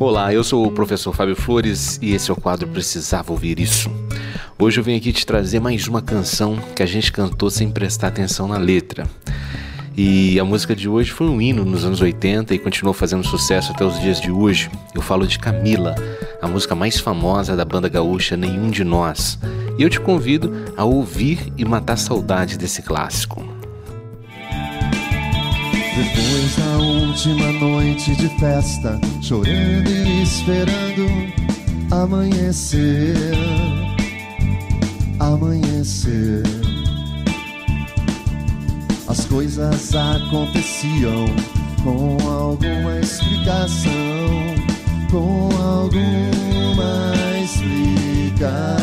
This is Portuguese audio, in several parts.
Olá, eu sou o professor Fábio Flores e esse é o quadro Precisava Ouvir Isso. Hoje eu venho aqui te trazer mais uma canção que a gente cantou sem prestar atenção na letra. E a música de hoje foi um hino nos anos 80 e continuou fazendo sucesso até os dias de hoje. Eu falo de Camila, a música mais famosa da banda gaúcha Nenhum de Nós. E eu te convido a ouvir e matar saudade desse clássico. Depois da última noite de festa, chorando e esperando amanhecer, amanhecer. As coisas aconteciam com alguma explicação, com alguma explicação.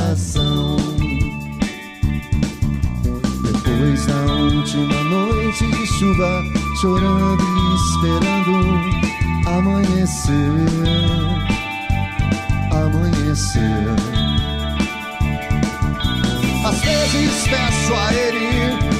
Depois da última noite de chuva, chorando e esperando amanhecer, amanhecer. Às vezes peço a ele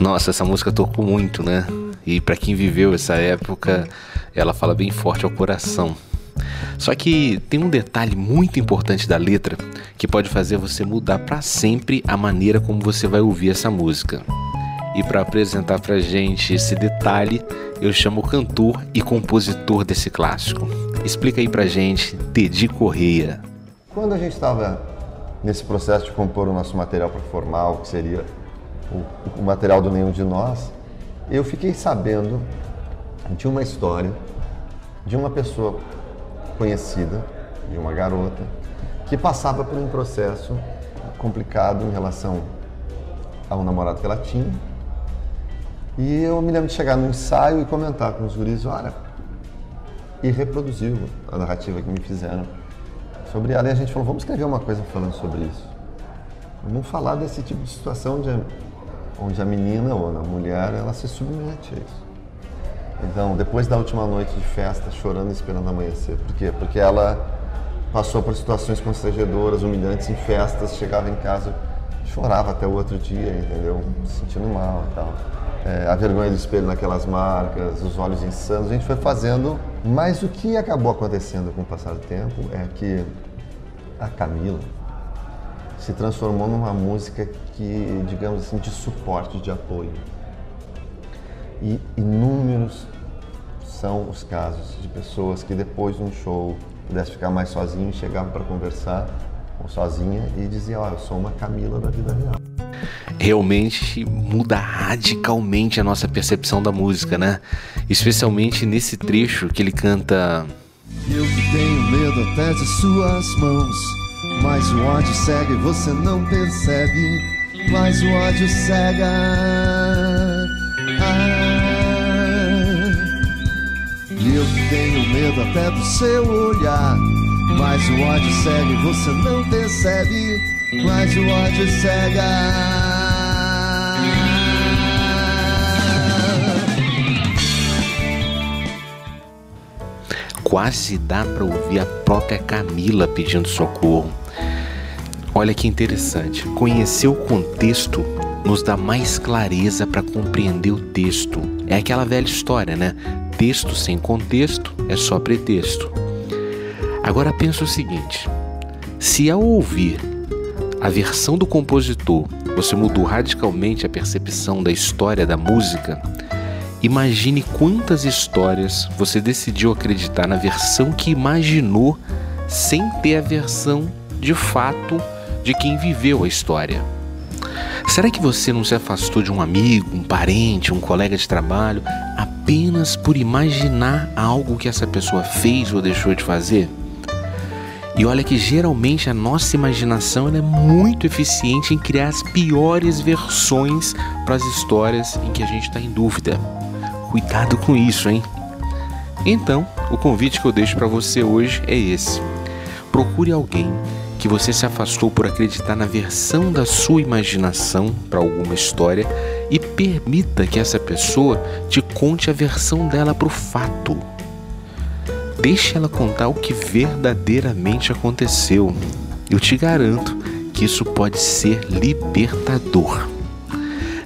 Nossa, essa música tocou muito, né? E para quem viveu essa época, ela fala bem forte ao coração. Só que tem um detalhe muito importante da letra que pode fazer você mudar para sempre a maneira como você vai ouvir essa música. E para apresentar pra gente esse detalhe, eu chamo o cantor e compositor desse clássico. Explica aí pra gente, Teddy Correia. Quando a gente estava nesse processo de compor o nosso material para formar o que seria o, o material do Nenhum de Nós, eu fiquei sabendo de uma história de uma pessoa conhecida, de uma garota, que passava por um processo complicado em relação ao namorado que ela tinha. E eu me lembro de chegar no ensaio e comentar com os guris, olha, e reproduzir a narrativa que me fizeram sobre ela. E a gente falou, vamos escrever uma coisa falando sobre isso. Vamos falar desse tipo de situação a, onde a menina ou a mulher, ela se submete a isso. Então, depois da última noite de festa, chorando e esperando amanhecer. Por quê? Porque ela passou por situações constrangedoras, humilhantes em festas, chegava em casa, chorava até o outro dia, entendeu? Se sentindo mal e tal. É, a vergonha do espelho naquelas marcas, os olhos insanos, a gente foi fazendo. Mas o que acabou acontecendo com o passar do tempo é que a Camila se transformou numa música que, digamos assim, de suporte, de apoio. E inúmeros são os casos de pessoas que depois de um show pudesse ficar mais sozinho, chegavam para conversar ou sozinha e diziam, ó, eu sou uma Camila da vida real. realmente muda radicalmente a nossa percepção da música, né? Especialmente nesse trecho que ele canta. Eu que tenho medo até de suas mãos. Mas o ódio cega e você não percebe. Mas o ódio cega. Ah. E eu tenho medo até do seu olhar. Mas o ódio cega e você não percebe. Mas o ódio cega. Quase dá para ouvir a própria Camila pedindo socorro. Olha que interessante. Conhecer o contexto nos dá mais clareza para compreender o texto. É aquela velha história, né? Texto sem contexto é só pretexto. Agora pensa o seguinte: se ao ouvir a versão do compositor você mudou radicalmente a percepção da história da música, imagine quantas histórias você decidiu acreditar na versão que imaginou sem ter a versão de fato de quem viveu a história. Será que você não se afastou de um amigo, um parente, um colega de trabalho apenas por imaginar algo que essa pessoa fez ou deixou de fazer? E olha que geralmente a nossa imaginação é muito eficiente em criar as piores versões para as histórias em que a gente está em dúvida. Cuidado com isso, hein? Então, o convite que eu deixo para você hoje é esse. Procure alguém que você se afastou por acreditar na versão da sua imaginação para alguma história e permita que essa pessoa te conte a versão dela para o fato. Deixe ela contar o que verdadeiramente aconteceu. Eu te garanto que isso pode ser libertador.